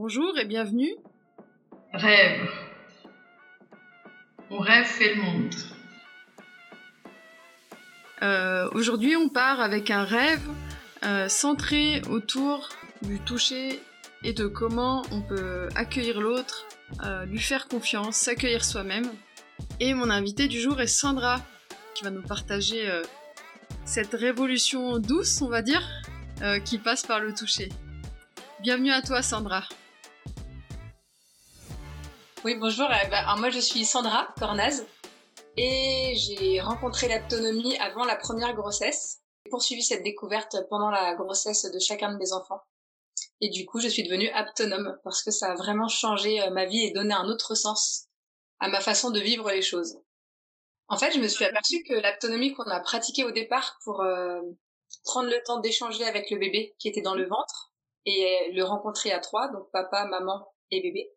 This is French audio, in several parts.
Bonjour et bienvenue. Rêve. On rêve fait le monde. Euh, Aujourd'hui, on part avec un rêve euh, centré autour du toucher et de comment on peut accueillir l'autre, euh, lui faire confiance, s'accueillir soi-même. Et mon invité du jour est Sandra, qui va nous partager euh, cette révolution douce, on va dire, euh, qui passe par le toucher. Bienvenue à toi, Sandra. Oui, bonjour. Euh, bah, alors moi, je suis Sandra Cornaz et j'ai rencontré l'aptonomie avant la première grossesse. J'ai poursuivi cette découverte pendant la grossesse de chacun de mes enfants. Et du coup, je suis devenue aptonome parce que ça a vraiment changé euh, ma vie et donné un autre sens à ma façon de vivre les choses. En fait, je me suis aperçue que l'aptonomie qu'on a pratiquée au départ pour euh, prendre le temps d'échanger avec le bébé qui était dans le ventre et le rencontrer à trois, donc papa, maman et bébé,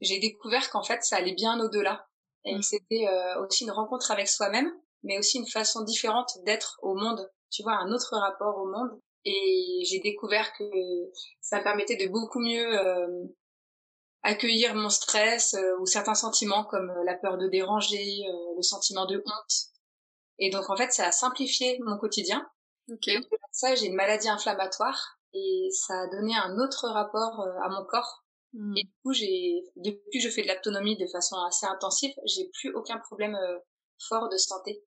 j'ai découvert qu'en fait, ça allait bien au-delà. Et que c'était euh, aussi une rencontre avec soi-même, mais aussi une façon différente d'être au monde. Tu vois, un autre rapport au monde. Et j'ai découvert que ça me permettait de beaucoup mieux euh, accueillir mon stress euh, ou certains sentiments comme euh, la peur de déranger, euh, le sentiment de honte. Et donc en fait, ça a simplifié mon quotidien. Ok. Et au-delà de ça, j'ai une maladie inflammatoire et ça a donné un autre rapport euh, à mon corps Hmm. et du coup, j'ai, depuis que je fais de l'autonomie de façon assez intensive, j'ai plus aucun problème euh, fort de santé.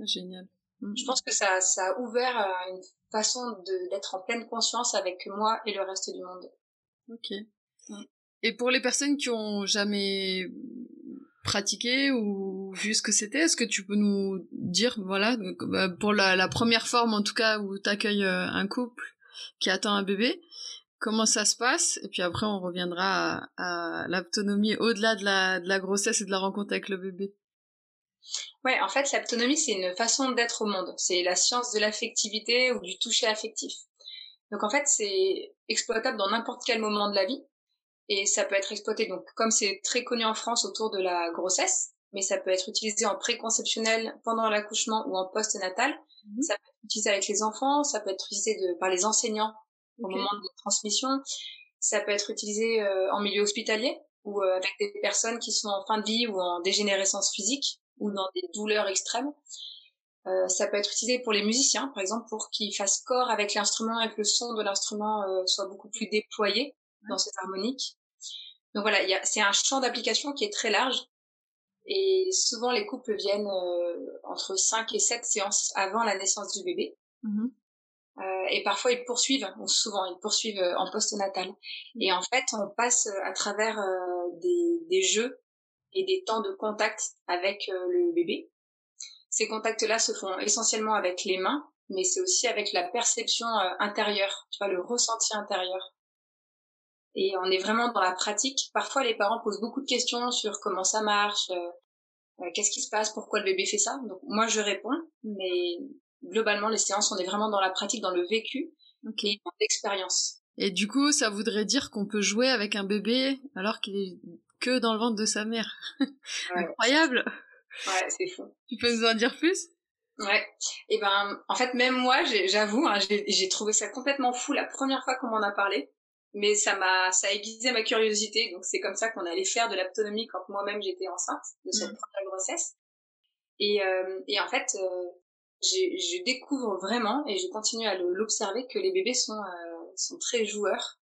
Génial. Hmm. Je pense que ça, ça a ouvert euh, une façon de, d'être en pleine conscience avec moi et le reste du monde. Ok. Mm. Et pour les personnes qui ont jamais pratiqué ou vu ce que c'était, est-ce que tu peux nous dire, voilà, bah, pour la, la première forme en tout cas où tu accueilles un couple qui attend un bébé, comment ça se passe Et puis après on reviendra à, à l'autonomie au-delà de la, de la grossesse et de la rencontre avec le bébé. Ouais, en fait, l'autonomie, c'est une façon d'être au monde. C'est la science de l'affectivité ou du toucher affectif. Donc en fait, c'est exploitable dans n'importe quel moment de la vie. Et ça peut être exploité, donc comme c'est très connu en France autour de la grossesse, mais ça peut être utilisé en préconceptionnel, pendant l'accouchement ou en post-natal. Mhm. Ça peut être utilisé avec les enfants, ça peut être utilisé de, par les enseignants au moment de transmission. Ça peut être utilisé euh, en milieu hospitalier ou euh, avec des personnes qui sont en fin de vie ou en dégénérescence physique ou dans des douleurs extrêmes. Euh, ça peut être utilisé pour les musiciens, par exemple, pour qu'ils fassent corps avec l'instrument et que le son de l'instrument euh, soit beaucoup plus déployé dans cette harmonique. Donc voilà, c'est un champ d'application qui est très large. Et souvent, les couples viennent euh, entre 5 et 7 séances avant la naissance du bébé. Mhm. Euh, et parfois ils poursuivent, ou souvent ils poursuivent euh, en postnatal. Et en fait, on passe euh, à travers euh, des, des jeux et des temps de contact avec euh, le bébé. Ces contacts-là se font essentiellement avec les mains, mais c'est aussi avec la perception intérieure, tu vois, le ressenti intérieur. Et on est vraiment dans la pratique. Parfois, les parents posent beaucoup de questions sur comment ça marche, qu'est-ce qui se passe, pourquoi le bébé fait ça. Donc moi, je réponds, mais globalement, les séances, on est vraiment dans la pratique, dans le vécu Ok. et dans l'expérience. Et du coup, ça voudrait dire qu'on peut jouer avec un bébé alors qu'il est que dans le ventre de sa mère. Ouais, Incroyable. ouais c'est fou. Tu peux nous en dire plus? Ouais. Et ben, en fait, même moi, j'avoue, hein, j'ai trouvé ça complètement fou la première fois qu'on m'en a parlé. Mais ça m'a, ça a aiguisé ma curiosité. Donc c'est comme ça qu'on allait faire de l'autonomie quand moi-même j'étais enceinte de cette Mm. première grossesse. Et, euh, et en fait, euh, je découvre vraiment et je continue à l'observer que les bébés sont euh, sont très joueurs,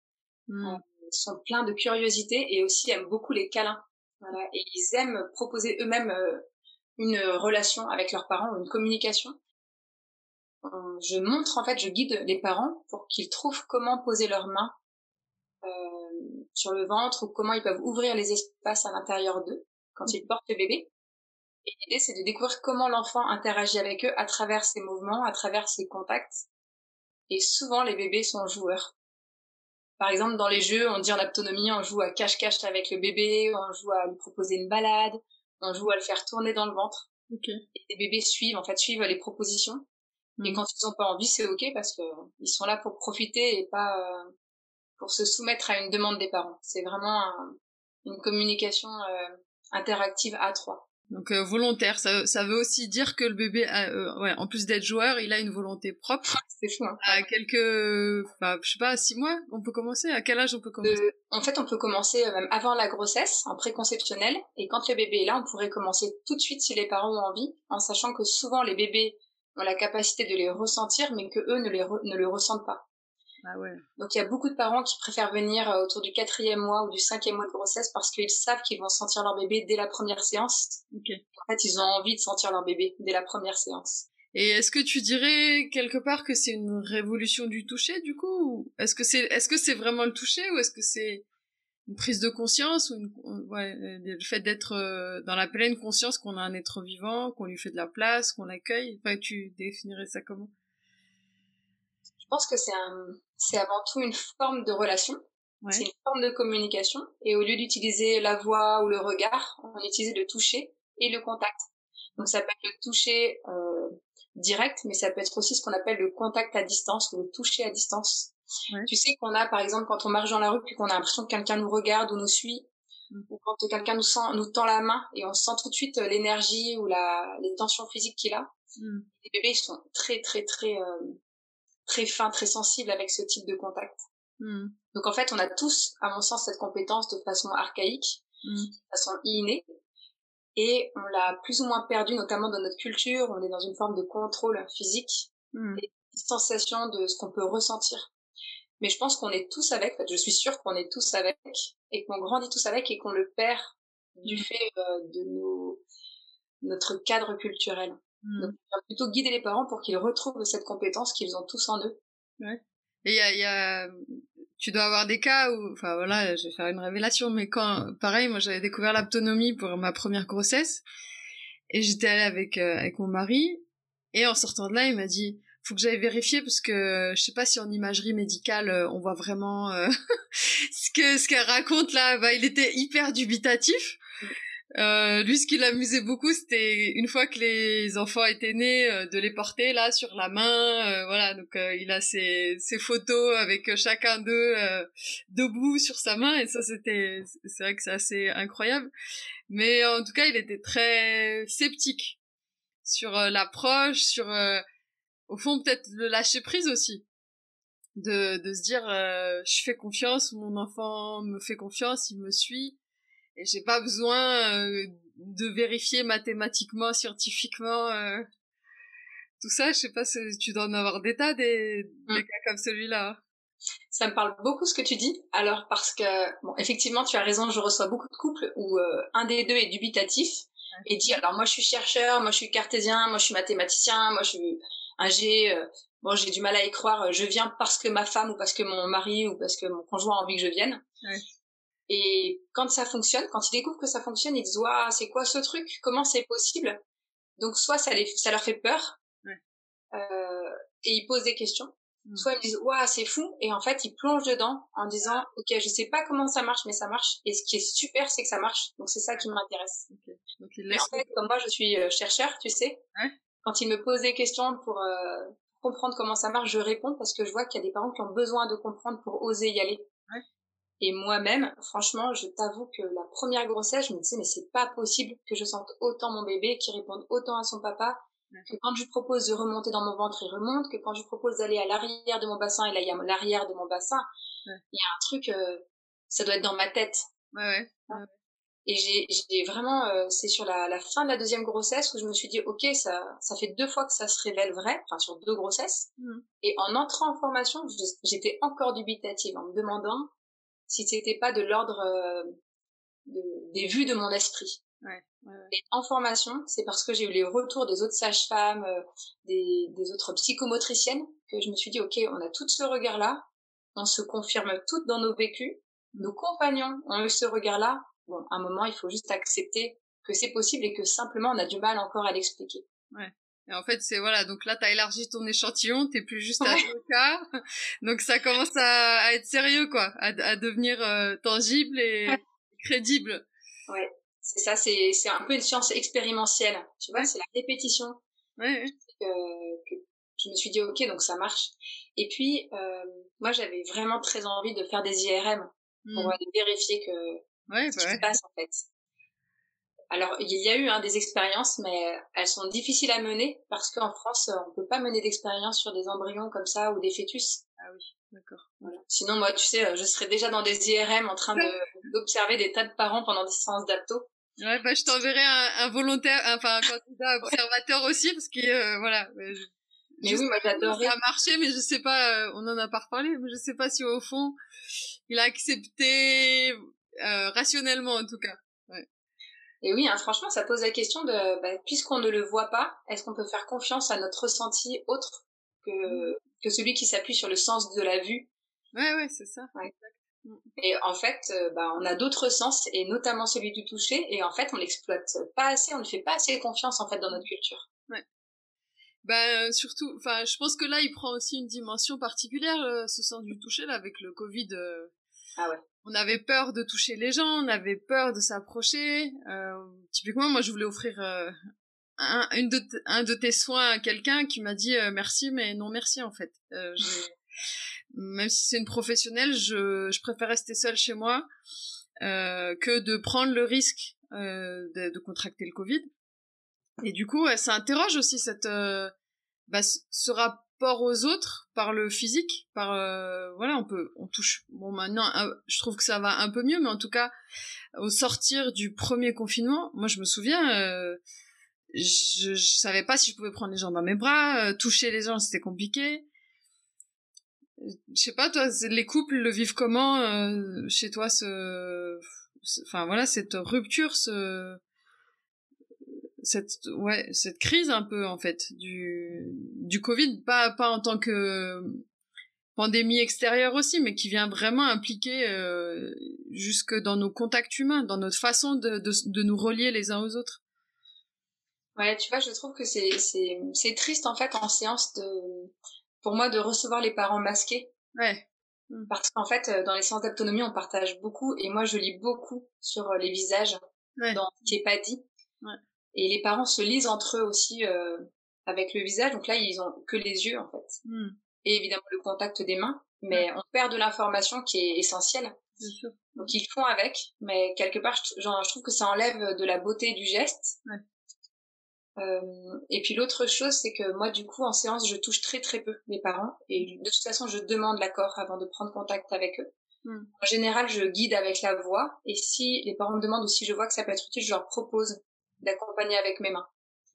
Hmm. sont pleins de curiosité et aussi aiment beaucoup les câlins. Voilà. Et ils aiment proposer eux-mêmes euh, une relation avec leurs parents ou une communication. Euh, Je montre en fait, je guide les parents pour qu'ils trouvent comment poser leurs mains euh, sur le ventre ou comment ils peuvent ouvrir les espaces à l'intérieur d'eux quand ils portent le bébé. Et l'idée, c'est de découvrir comment l'enfant interagit avec eux à travers ses mouvements, à travers ses contacts. Et souvent, les bébés sont joueurs. Par exemple, dans les jeux, on dit en autonomie, on joue à cache-cache avec le bébé, on joue à lui proposer une balade, on joue à le faire tourner dans le ventre. Ok. Et les bébés suivent, en fait, suivent les propositions. Et Mm. quand ils n'ont pas envie, c'est ok parce que ils sont là pour profiter et pas euh, pour se soumettre à une demande des parents. C'est vraiment un- une communication euh, interactive à trois. Donc euh, volontaire, ça, ça veut aussi dire que le bébé, a, euh, ouais, en plus d'être joueur, il a une volonté propre. C'est fou. Hein. À quelques, enfin, je sais pas, à six mois, on peut commencer. À quel âge on peut commencer? Euh, en fait, on peut commencer même avant la grossesse, en préconceptionnel, et quand le bébé est là, on pourrait commencer tout de suite si les parents ont envie, en sachant que souvent les bébés ont la capacité de les ressentir, mais que eux ne, les re- ne le ressentent pas. Ah ouais. Donc il y a beaucoup de parents qui préfèrent venir euh, autour du quatrième mois ou du cinquième mois de grossesse parce qu'ils savent qu'ils vont sentir leur bébé dès la première séance. Ok. En fait, ils ont envie de sentir leur bébé dès la première séance. Et est-ce que tu dirais quelque part que c'est une révolution du toucher du coup ou Est-ce que c'est est-ce que c'est vraiment le toucher ou est-ce que c'est une prise de conscience ou une, ouais, euh, le fait d'être euh, dans la pleine conscience qu'on a un être vivant, qu'on lui fait de la place, qu'on l'accueille? Enfin, tu définirais ça comment? Je pense que c'est un, c'est avant tout une forme de relation. Ouais. C'est une forme de communication. Et au lieu d'utiliser la voix ou le regard, on utilise le toucher et le contact. Donc ça peut être le toucher euh, direct, mais ça peut être aussi ce qu'on appelle le contact à distance ou le toucher à distance. Ouais. Tu sais qu'on a, par exemple, quand on marche dans la rue, puis qu'on a l'impression que quelqu'un nous regarde ou nous suit, Mm. ou quand quelqu'un nous, sent, nous tend la main et on sent tout de suite euh, l'énergie ou la, les tensions physiques qu'il a. Hmm. Les bébés ils sont très, très, très, euh, très fins, très sensibles avec ce type de contact. Hmm. Donc en fait, on a tous, à mon sens, cette compétence de façon archaïque, Hmm. de façon innée, et on l'a plus ou moins perdu, notamment dans notre culture. On est dans une forme de contrôle physique, Hmm. distanciation de ce qu'on peut ressentir. Mais je pense qu'on est tous avec. En fait, je suis sûre qu'on est tous avec, et qu'on grandit tous avec, et qu'on le perd du Mm. fait euh, de nos notre cadre culturel. Donc, on va plutôt guider les parents pour qu'ils retrouvent cette compétence qu'ils ont tous en eux. Et il y a, y a, tu dois avoir des cas où, enfin voilà, je vais faire une révélation, mais quand, pareil, moi j'avais découvert l'autonomie pour ma première grossesse, et j'étais allée avec euh, avec mon mari, et en sortant de là, il m'a dit, faut que j'aille vérifier parce que je sais pas si en imagerie médicale euh, on voit vraiment euh, ce que ce qu'elle raconte là. Bah, il était hyper dubitatif. Euh, lui, ce qui l'amusait beaucoup, c'était une fois que les enfants étaient nés, euh, de les porter là sur la main. euh, voilà, donc euh, il a ses, ses photos avec euh, chacun d'eux euh, debout sur sa main, et ça c'était, c'est vrai que c'est assez incroyable. Mais en tout cas, il était très sceptique sur l'approche, sur au fond peut-être le lâcher prise aussi. De, de se dire je fais confiance, mon enfant me fait confiance, il me suit et j'ai pas besoin euh, de vérifier mathématiquement, scientifiquement euh, tout ça. Je sais pas si tu dois en avoir des tas des, des Mm. cas comme celui-là. Ça me parle beaucoup ce que tu dis. Alors parce que bon, effectivement, tu as raison. Je reçois beaucoup de couples où euh, un des deux est dubitatif et dit alors moi je suis chercheur, moi je suis cartésien, moi je suis mathématicien, moi je suis un G. euh, bon, j'ai du mal à y croire. euh, Je viens parce que ma femme ou parce que mon mari ou parce que mon conjoint a envie que je vienne. Ouais. Et quand ça fonctionne, quand ils découvrent que ça fonctionne, ils disent waouh, c'est quoi ce truc? Comment c'est possible Donc soit ça les, ça leur fait peur Ouais. euh, et ils posent des questions. Mm. Soit ils disent waouh, c'est fou et en fait ils plongent dedans en disant ok, je sais pas comment ça marche, mais ça marche. Et ce qui est super, c'est que ça marche. Donc c'est ça qui m'intéresse. Ok. Donc en fait, comme moi je suis euh, chercheur, tu sais, Ouais. quand ils me posent des questions pour euh, comprendre comment ça marche, je réponds parce que je vois qu'il y a des parents qui ont besoin de comprendre pour oser y aller. Ouais. Et moi-même, franchement, je t'avoue que la première grossesse, je me disais mais c'est pas possible que je sente autant mon bébé, qu'il réponde autant à son papa, que quand je lui propose de remonter dans mon ventre, il remonte, que quand je lui propose d'aller à l'arrière de mon bassin, il y a l'arrière de mon bassin, Ouais. il y a un truc, euh, ça doit être dans ma tête. Ouais, ouais. Et j'ai, j'ai vraiment, euh, c'est sur la, la fin de la deuxième grossesse où je me suis dit, ok, ça, ça fait deux fois que ça se révèle vrai, enfin sur deux grossesses. Mhm. Et en entrant en formation, j'étais encore dubitative en me demandant si c'était pas de l'ordre euh, de- des vues de mon esprit. Ouais, ouais, ouais. Et en formation, c'est parce que j'ai eu les retours des autres sages-femmes, euh, des, des autres psychomotriciennes, que je me suis dit, ok, on a tout ce regard-là, on se confirme toutes dans nos vécus, nos compagnons ont eu ce regard-là. Bon, à un moment, il faut juste accepter que c'est possible et que simplement on a du mal encore à l'expliquer. Et en fait, c'est voilà, donc là, t'as élargi ton échantillon, t'es plus juste à Ouais. deux cas, donc ça commence à, à être sérieux, quoi, à, à devenir euh, tangible et Ouais. crédible. C'est ça, c'est, c'est un peu une science expérientielle. Tu vois, Ouais. c'est la répétition Ouais, ouais. que, que je me suis dit, ok, donc ça marche. Et puis, euh, moi, j'avais vraiment très envie de faire des IRM pour Mm. aller vérifier que Ouais, ce bah qui ouais. se passe en fait. Alors, il y a eu hein, des expériences, mais elles sont difficiles à mener parce qu'en France, on peut pas mener d'expérience sur des embryons comme ça ou des fœtus. Ah oui, d'accord. Voilà. Sinon, moi, tu sais, je serais déjà dans des IRM en train d'observer des tas de parents pendant des séances d'apto. Ouais, bah, je t'enverrai un, un, volontaire, enfin, un candidat observateur aussi, parce que, euh, voilà. Mais, oui, moi, j'adorerais. Ça a marché, mais je sais pas, euh, on en a pas reparlé, mais je sais pas si au fond, il a accepté, euh, rationnellement, en tout cas. Et oui, hein, franchement, ça pose la question de, bah, puisqu'on ne le voit pas, est-ce qu'on peut faire confiance à notre ressenti autre que, mmh. que celui qui s'appuie sur le sens de la vue? Ouais, ouais, c'est ça. Ouais. Mm. Et en fait, euh, bah, on a d'autres sens, et notamment celui du toucher, et en fait, on l'exploite pas assez, on ne fait pas assez confiance en fait dans notre culture. Ouais. Bah surtout, enfin, je pense que là, il prend aussi une dimension particulière, euh, ce sens du toucher là, avec le Covid. Euh, ah ouais. On avait peur de toucher les gens, on avait peur de s'approcher. typiquement, moi, je voulais offrir un, une de un de tes soins à quelqu'un qui m'a dit merci, mais non merci en fait. même si c'est une professionnelle, je, je préfère rester seule chez moi euh, que de prendre le risque euh, de, de, contracter le Covid. Et du coup, ça interroge aussi cette, euh, bah, ce rapport aux autres par le physique, par euh, voilà, on peut, on touche. Bon, maintenant, je trouve que ça va un peu mieux, mais en tout cas, au sortir du premier confinement, moi, je me souviens. Euh, je, savais pas si je pouvais prendre les gens dans mes bras, toucher les gens, c'était compliqué je sais pas toi les couples le vivent comment euh, chez toi ce enfin voilà cette rupture ce cette ouais cette crise un peu en fait du du Covid pas pas en tant que pandémie extérieure aussi mais qui vient vraiment impliquer euh, jusque dans nos contacts humains dans notre façon de, de, de nous relier les uns aux autres ouais tu vois je trouve que c'est c'est c'est triste en fait en séance de pour moi de recevoir les parents masqués. Ouais. Mmh. Parce qu'en fait, euh, dans les séances d'autonomie, on partage beaucoup et moi, je lis beaucoup sur euh, les visages, dans ce qui n'est pas dit. Ouais. Et les parents se lisent entre eux aussi euh, avec le visage. Donc là, ils ont que les yeux, en fait. Mmh. Et évidemment, le contact des mains. Mais on perd de l'information qui est essentielle. Sûr. Donc ils font avec, mais quelque part, genre, je trouve que ça enlève de la beauté du geste. Ouais. Euh, et puis l'autre chose, c'est que moi, du coup, en séance, je touche très très peu mes parents. Et de toute façon, je demande l'accord avant de prendre contact avec eux. Hmm. En général, je guide avec la voix. Et si les parents me demandent ou si je vois que ça peut être utile, je leur propose d'accompagner avec mes mains.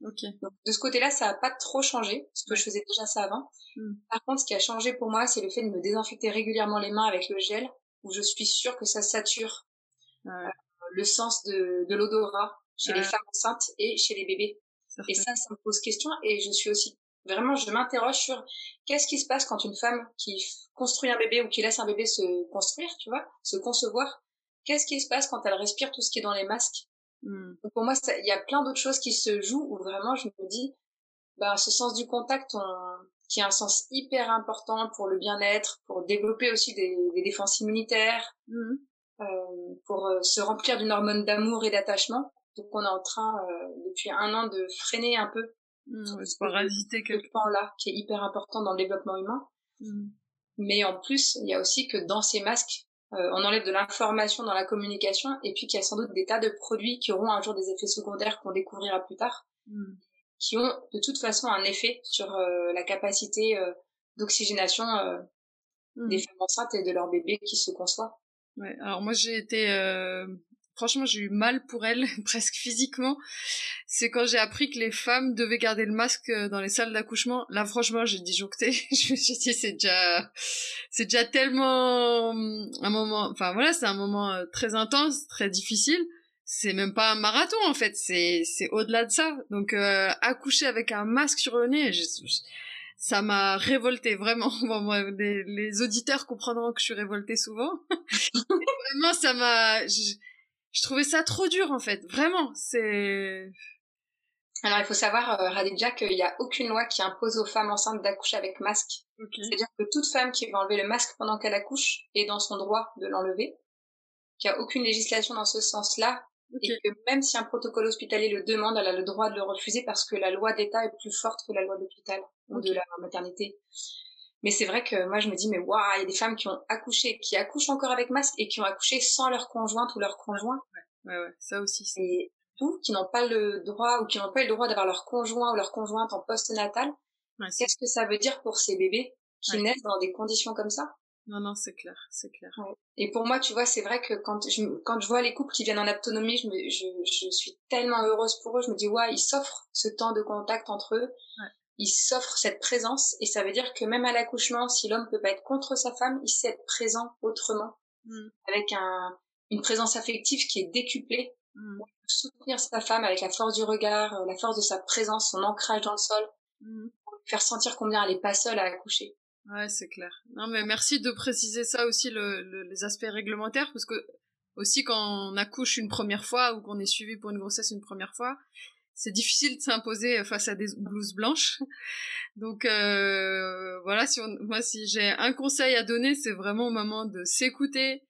Okay. Donc, de ce côté-là, ça n'a pas trop changé, parce que je faisais déjà ça avant. Hmm. Par contre, ce qui a changé pour moi, c'est le fait de me désinfecter régulièrement les mains avec le gel, où je suis sûre que ça sature ouais. euh, le sens de, de l'odorat chez ouais. les femmes enceintes et chez les bébés. Et ça, ça me pose question. Et je suis aussi vraiment, je m'interroge sur qu'est-ce qui se passe quand une femme qui construit un bébé ou qui laisse un bébé se construire, tu vois, se concevoir. Qu'est-ce qui se passe quand elle respire tout ce qui est dans les masques? Mm. Donc pour moi, il y a plein d'autres choses qui se jouent où vraiment je me dis, bah, ce sens du contact, on, qui a un sens hyper important pour le bien-être, pour développer aussi des, des défenses immunitaires, mm. euh, pour euh, se remplir d'une hormone d'amour et d'attachement. Donc on est en train euh, depuis un an de freiner un peu mmh, ce parasiter quelque pan là qui est hyper important dans le développement humain. Mmh. Mais en plus, il y a aussi que dans ces masques, euh, on enlève de l'information dans la communication et puis qu'il y a sans doute des tas de produits qui auront un jour des effets secondaires qu'on découvrira plus tard, mmh. qui ont de toute façon un effet sur euh, la capacité euh, d'oxygénation des femmes enceintes et de leur bébé qui se conçoit. Ouais, alors moi j'ai été franchement j'ai eu mal pour elle presque physiquement c'est quand j'ai appris que les femmes devaient garder le masque euh, dans les salles d'accouchement là franchement j'ai disjoncté je me suis dit c'est déjà c'est déjà tellement hum, un moment enfin voilà c'est un moment euh, très intense très difficile c'est même pas un marathon en fait c'est c'est au-delà de ça donc euh, accoucher avec un masque sur le nez ça m'a révolté vraiment. Bon, moi, les, les, auditeurs comprendront que je suis révoltée souvent. vraiment, ça m'a. Je, je trouvais ça trop dur en fait, vraiment. C'est. Alors il faut savoir, euh, Radija, qu'il n'y a aucune loi qui impose aux femmes enceintes d'accoucher avec masque. Okay. C'est-à-dire que toute femme qui va enlever le masque pendant qu'elle accouche est dans son droit de l'enlever. Qu'il n'y a aucune législation dans ce sens-là. Okay. Et que même si un protocole hospitalier le demande, elle a le droit de le refuser parce que la loi d'État est plus forte que la loi d'hôpital ou de la maternité. Mais c'est vrai que moi je me dis mais waouh, il y a des femmes qui ont accouché, qui accouchent encore avec masque et qui ont accouché sans leur conjointe ou leur conjoint. Ouais, ouais, ouais. ça aussi. Et tout, qui n'ont pas le droit ou qui n'ont pas le droit d'avoir leur conjoint ou leur conjointe en post-natal, qu'est-ce que ça veut dire pour ces bébés qui naissent dans des conditions comme ça? Non, non, c'est clair, c'est clair. Et pour moi, tu vois, c'est vrai que quand je, quand je vois les couples qui viennent en autonomie, je, me, je, je suis tellement heureuse pour eux. Je me dis, ouais, ils s'offrent ce temps de contact entre eux. Ils s'offrent cette présence. Et ça veut dire que même à l'accouchement, si l'homme peut pas être contre sa femme, il sait être présent autrement. Mm. Avec un, une présence affective qui est décuplée. Mm. Soutenir sa femme avec la force du regard, euh, la force de sa présence, son ancrage dans le sol. Mm. Pour faire sentir combien elle est pas seule à accoucher. Ouais, c'est clair. Non, mais merci de préciser ça aussi, le, les aspects réglementaires, parce que aussi quand on accouche une première fois ou qu'on est suivi pour une grossesse une première fois, c'est difficile de s'imposer face à des blouses blanches. Donc euh, voilà, si moi si j'ai un conseil à donner, c'est vraiment au moment de s'écouter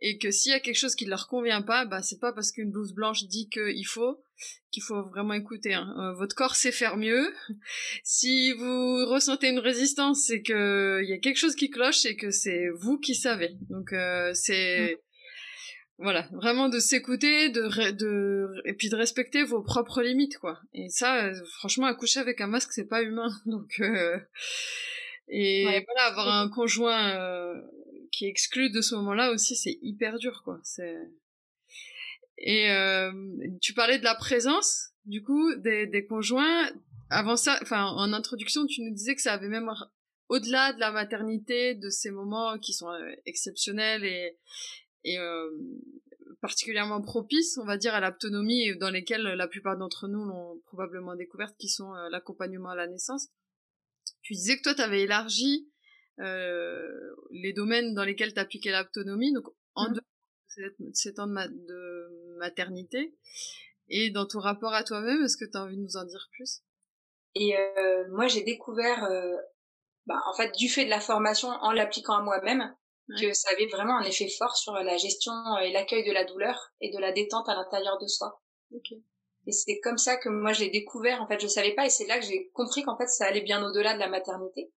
et que s'il y a quelque chose qui ne leur convient pas, bah c'est pas parce qu'une blouse blanche dit qu'il faut qu'il faut vraiment écouter. Hein. Euh, votre corps sait faire mieux. si vous ressentez une résistance, c'est que il y a quelque chose qui cloche et que c'est vous qui savez. Donc euh, c'est mm. Voilà, vraiment de s'écouter, de, de et puis de respecter vos propres limites quoi. Et ça, euh, franchement, accoucher avec un masque, c'est pas humain. Donc et voilà, avoir un conjoint qui est exclu de ce moment-là aussi, c'est hyper dur, quoi. C'est et euh, tu parlais de la présence, du coup, des, des conjoints. Avant ça, enfin, en introduction, tu nous disais que ça avait même au-delà de la maternité, de ces moments qui sont euh, exceptionnels et, et euh, particulièrement propices, on va dire, à l'autonomie, dans lesquels la plupart d'entre nous l'ont probablement découverte, qui sont euh, l'accompagnement à la naissance. Tu disais que toi, tu avais élargi euh, les domaines dans lesquels tu appliquais l'autonomie, donc en mmh. deux ces temps de, maternité, et dans ton rapport à toi-même, est-ce que tu as envie de nous en dire plus? Et euh, moi, j'ai découvert, euh, bah, en fait, du fait de la formation, en l'appliquant à moi-même, que ça avait vraiment un effet fort sur la gestion et l'accueil de la douleur et de la détente à l'intérieur de soi. Et c'est comme ça que moi, je l'ai découvert. En fait, je savais pas, et c'est là que j'ai compris qu'en fait, ça allait bien au-delà de la maternité.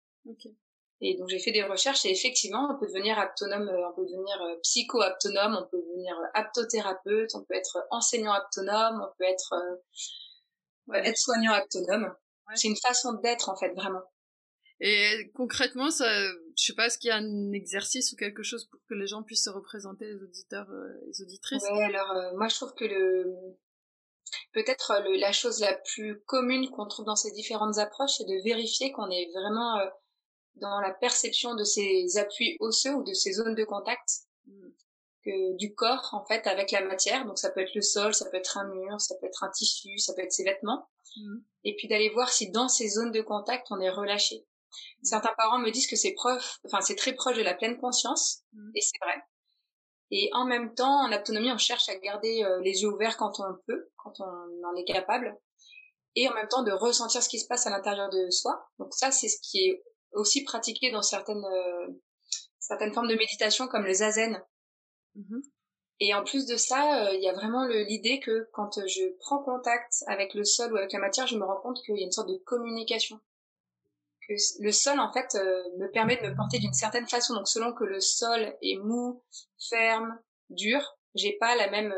Et donc j'ai fait des recherches et effectivement, on peut devenir aptonome, euh, on peut devenir euh, psycho-aptonome, on peut devenir euh, aptothérapeute, on peut être enseignant aptonome, on peut être être soignant aptonome. C'est une façon d'être en fait vraiment. Et concrètement, ça, je sais pas, est-ce qu'il y a un exercice ou quelque chose pour que les gens puissent se représenter, les auditeurs, les auditrices? Ouais, alors moi je trouve que le peut-être la chose la plus commune qu'on trouve dans ces différentes approches, c'est de vérifier qu'on est vraiment dans la perception de ces appuis osseux ou de ces zones de contact mm. que, du corps en fait avec la matière. Donc ça peut être le sol, ça peut être un mur, ça peut être un tissu, ça peut être ses vêtements. Mm. Et puis d'aller voir si dans ces zones de contact on est relâché. Mm. Certains parents me disent que c'est proche, enfin c'est très proche de la pleine conscience, et c'est vrai. Et en même temps, en autonomie, on cherche à garder euh, les yeux ouverts quand on peut, quand on en est capable, et en même temps de ressentir ce qui se passe à l'intérieur de soi. Donc ça, c'est ce qui est aussi pratiqué dans certaines euh, certaines formes de méditation comme le zazen. Mm-hmm. Et en plus de ça, euh, il y a vraiment l'idée que quand je prends contact avec le sol ou avec la matière, je me rends compte qu'il y a une sorte de communication. Que le sol, en fait, euh, me permet de me porter d'une certaine façon. Donc, selon que le sol est mou, ferme, dur, j'ai pas la même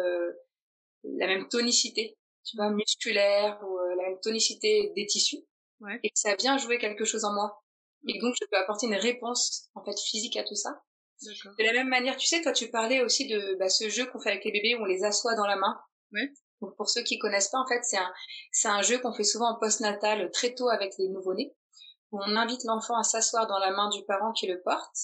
la même tonicité, tu vois, musculaire ou la même tonicité des tissus. Ouais. Et ça vient jouer quelque chose en moi et donc je peux apporter une réponse en fait physique à tout ça. De la même manière, tu sais, toi tu parlais aussi de bah, ce jeu qu'on fait avec les bébés où on les assoit dans la main. Ouais. Donc pour ceux qui connaissent pas, en fait, c'est un c'est un jeu qu'on fait souvent en post-natal très tôt avec les nouveau-nés où on invite l'enfant à s'asseoir dans la main du parent qui le porte.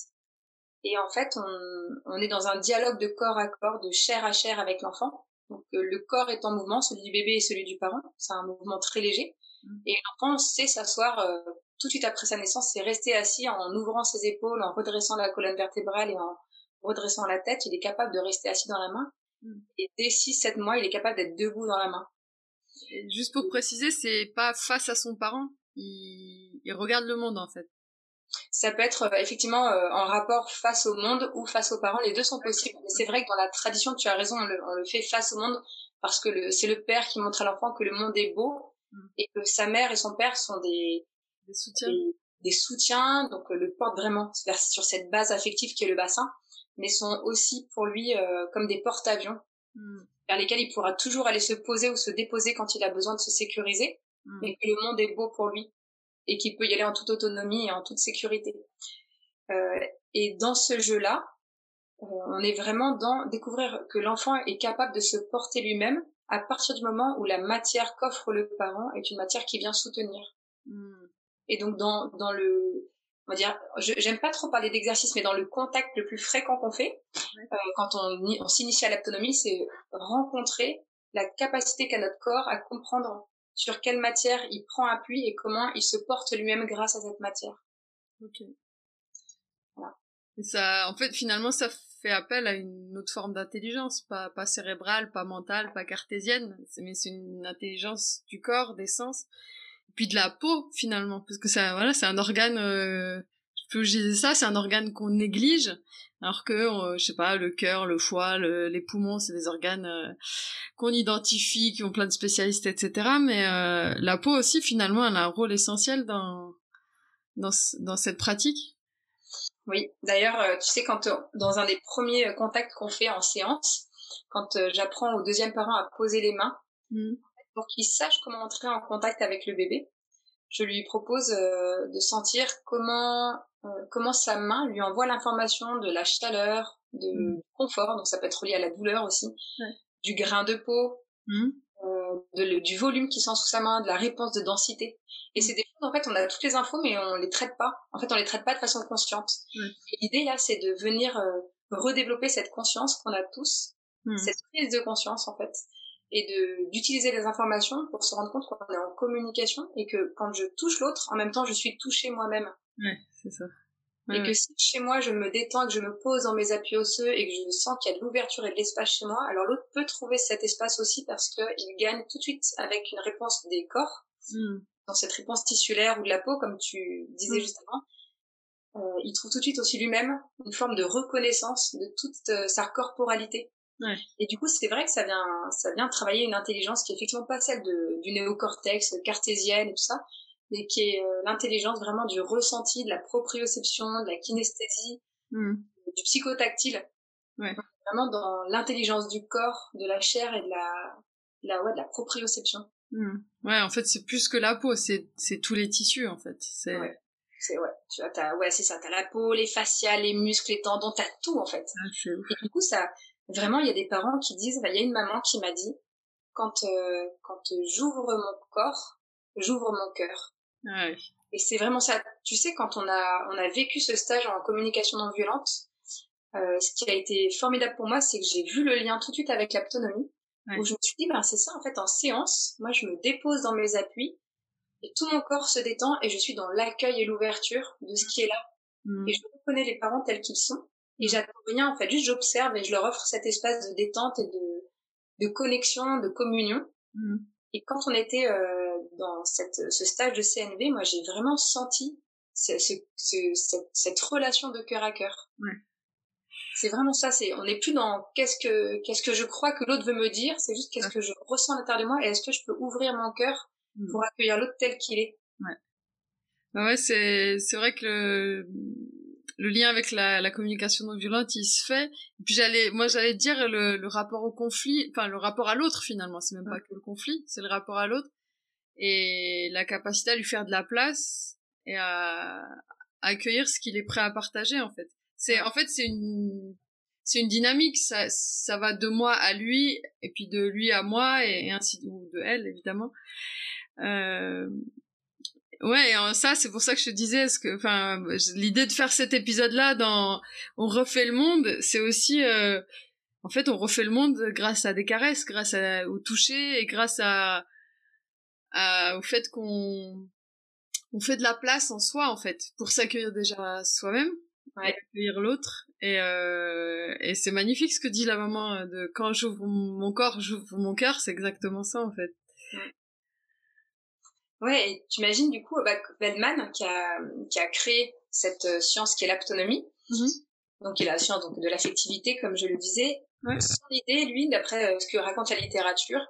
Et en fait, on, on est dans un dialogue de corps à corps, de chair à chair avec l'enfant. Donc euh, le corps est en mouvement, celui du bébé et celui du parent. C'est un mouvement très léger. Mmh. Et l'enfant sait s'asseoir euh, tout de suite après sa naissance, c'est rester assis en ouvrant ses épaules, en redressant la colonne vertébrale et en redressant la tête. Il est capable de rester assis dans la main. Mm. Et dès 6-7 mois, il est capable d'être debout dans la main. juste pour préciser, c'est pas face à son parent. Il, regarde le monde, en fait. Ça peut être euh, effectivement euh, en rapport face au monde ou face aux parents. Les deux sont possibles. Mais c'est vrai que dans la tradition, tu as raison, on le, fait face au monde parce que c'est le père qui montre à l'enfant que le monde est beau mm. et que sa mère et son père sont des, des soutiens. Des, soutiens, donc euh, le porte vraiment sur cette base affective qui est le bassin, mais sont aussi pour lui euh, comme des porte-avions. Hmm. vers lesquels il pourra toujours aller se poser ou se déposer quand il a besoin de se sécuriser, Mm. et que le monde est beau pour lui et qu'il peut y aller en toute autonomie et en toute sécurité. Euh, et dans ce jeu-là, on est vraiment dans découvrir que l'enfant est capable de se porter lui-même à partir du moment où la matière qu'offre le parent est une matière qui vient soutenir. Mm. Et donc dans, dans le, on va dire, je- j'aime pas trop parler d'exercice, mais dans le contact le plus fréquent qu'on fait, euh, quand on, on s'initie à l'autonomie, c'est rencontrer la capacité qu'a notre corps à comprendre sur quelle matière il prend appui et comment il se porte lui-même grâce à cette matière. Ok. Voilà. Et ça, en fait, finalement, ça fait appel à une autre forme d'intelligence, pas, pas cérébrale, pas mentale, pas cartésienne, mais c'est une intelligence du corps, des sens, et puis de la peau, finalement, parce que ça, voilà, c'est un organe, euh, je disais ça, c'est un organe qu'on néglige, alors que, euh, je sais pas, le cœur, le foie, le- les poumons, c'est des organes euh, qu'on identifie, qui ont plein de spécialistes, etc. Mais euh, la peau aussi, finalement, elle a un rôle essentiel dans, dans, dans cette pratique. Oui, d'ailleurs, tu sais, quand dans un des premiers contacts qu'on fait en séance, quand j'apprends au deuxième parent à poser les mains, Mm. pour qu'il sache comment entrer en contact avec le bébé, je lui propose euh, de sentir comment euh, comment sa main lui envoie l'information de la chaleur, de Mm. du confort, donc ça peut être lié à la douleur aussi, du grain de peau, Mm. euh, de le- du volume qui sent sous sa main, de la réponse de densité. Et Mm. c'est des choses, en fait, on a toutes les infos, mais on les traite pas. En fait, on les traite pas de façon consciente. Et l'idée, là, c'est de venir euh, redévelopper cette conscience qu'on a tous, Mm. cette prise de conscience, en fait, et de d'utiliser les informations pour se rendre compte qu'on est en communication et que quand je touche l'autre, en même temps, je suis touchée moi-même. Ouais, c'est ça. et Ouais, que si chez moi, je me détends, que je me pose dans mes appuis osseux et que je sens qu'il y a de l'ouverture et de l'espace chez moi, alors l'autre peut trouver cet espace aussi parce qu'il gagne tout de suite avec une réponse des corps Mm. dans cette réponse tissulaire ou de la peau, comme tu disais Mm. juste avant, euh, il trouve tout de suite aussi lui-même une forme de reconnaissance de toute euh, sa corporalité. Ouais. Et du coup, c'est vrai que ça vient, ça vient travailler une intelligence qui est effectivement pas celle de, du néocortex cartésienne et tout ça, mais qui est euh, l'intelligence vraiment du ressenti, de la proprioception, de la kinesthésie, Mm. du psychotactile. Ouais. Vraiment dans l'intelligence du corps, de la chair et de la, de la, ouais, de la proprioception. Mm. Ouais, en fait, c'est plus que la peau, c'est c'est tous les tissus, en fait. C'est Ouais. C'est ouais, tu vois, t'as, ouais, c'est ça, t'as la peau, les fascias, les muscles, les tendons, t'as tout en fait. Ah, c'est ouf. Et du coup, ça, vraiment, il y a des parents qui disent, bah, il y a une maman qui m'a dit, quand euh, quand j'ouvre mon corps, j'ouvre mon cœur. Ouais. Et c'est vraiment ça. Tu sais, quand on a on a vécu ce stage en communication non violente, euh, ce qui a été formidable pour moi, c'est que j'ai vu le lien tout de suite avec l'autonomie, Ouais. où je me suis dit, ben c'est ça en fait, en séance, moi je me dépose dans mes appuis et tout mon corps se détend et je suis dans l'accueil et l'ouverture de ce qui est là. Mm. Et je reconnais les parents tels qu'ils sont et j'attends rien en fait, juste j'observe et je leur offre cet espace de détente et de de connexion, de communion. Mm. Et quand on était euh, dans cette, ce stage de CNV, moi j'ai vraiment senti ce, ce, ce- cette, cette relation de cœur à cœur. Ouais. C'est vraiment ça. C'est on n'est plus dans qu'est-ce que qu'est-ce que je crois que l'autre veut me dire. C'est juste qu'est-ce Ouais. que je ressens à l'intérieur de moi et est-ce que je peux ouvrir mon cœur Mm. pour accueillir l'autre tel qu'il est. Bah ouais, c'est c'est vrai que le le lien avec la, la communication non violente, il se fait. Et puis j'allais, moi j'allais dire le, le rapport au conflit, enfin le rapport à l'autre finalement. C'est même pas que le conflit, c'est le rapport à l'autre et la capacité à lui faire de la place et à, à accueillir ce qu'il est prêt à partager en fait. C'est en fait c'est une c'est une dynamique. Ça ça va de moi à lui et puis de lui à moi et, et ainsi ou de elle évidemment. Euh, Ouais, en- ça, c'est pour ça que je te disais, que, enfin, l'idée de faire cet épisode-là dans On refait le monde, c'est aussi, euh, en fait, on refait le monde grâce à des caresses, grâce à, au toucher et grâce à, à au fait qu'on on fait de la place en soi, en fait, pour s'accueillir déjà soi-même Ouais. accueillir l'autre. Et, euh, et c'est magnifique ce que dit la maman euh, de quand j'ouvre mon corps, j'ouvre mon cœur, c'est exactement ça, en fait. Ouais, et tu imagines du coup bah, Feldman qui a qui a créé cette euh, science qui est l'autonomie. Mhm. Donc qui est la science donc de l'affectivité comme je le disais. Ouais. Son idée, lui, d'après euh, ce que raconte la littérature,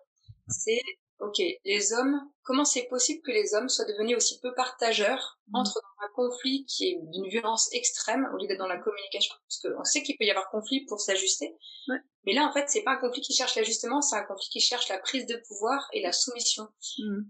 c'est ok, les hommes, comment c'est possible que les hommes soient devenus aussi peu partageurs, Mhm. entrent dans un conflit qui est d'une violence extrême au lieu d'être dans la communication? Parce qu'on sait qu'il peut y avoir conflit pour s'ajuster. Ouais. Mais là, en fait, c'est pas un conflit qui cherche l'ajustement, c'est un conflit qui cherche la prise de pouvoir et la soumission. Mm.